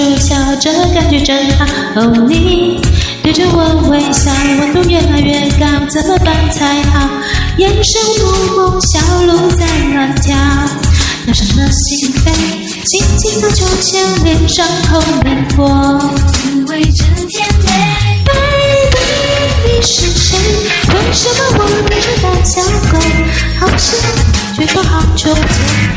出窍，这感觉真好。哦，你对着我微笑，温度越来越高，怎么办才好？眼神蒙蒙，小鹿在乱跳，闹伤了心扉，轻轻的秋千，脸上红苹果，滋味真甜美。Baby，你是谁？为什么我变成胆小鬼？好想却说好久不见，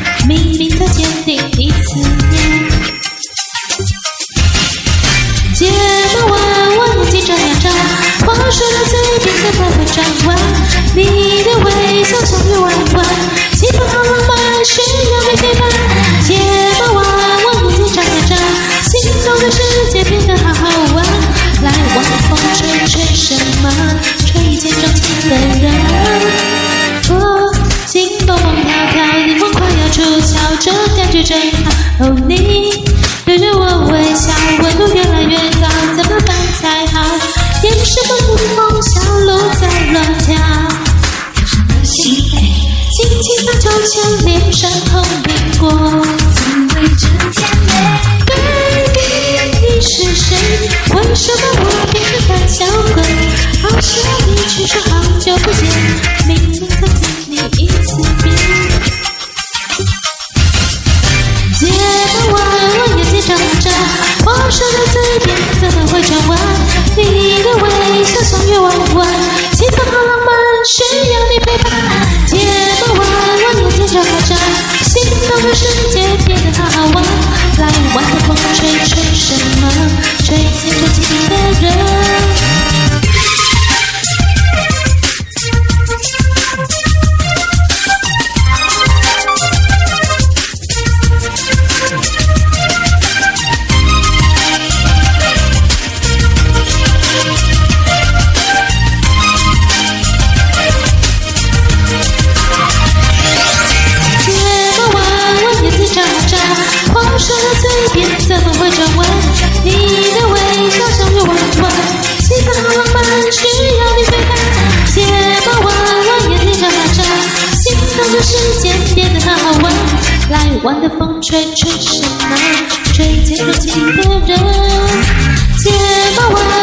这感觉真好，哦，你对着我微笑，温度越来越高，怎么办才好？眼神放轻松，小鹿在乱跳，跳上了心扉，轻轻的秋千，脸上红苹果，话说的嘴边怎么会转弯？你的微笑晚的风吹吹什么？吹进钟情的人。睫毛弯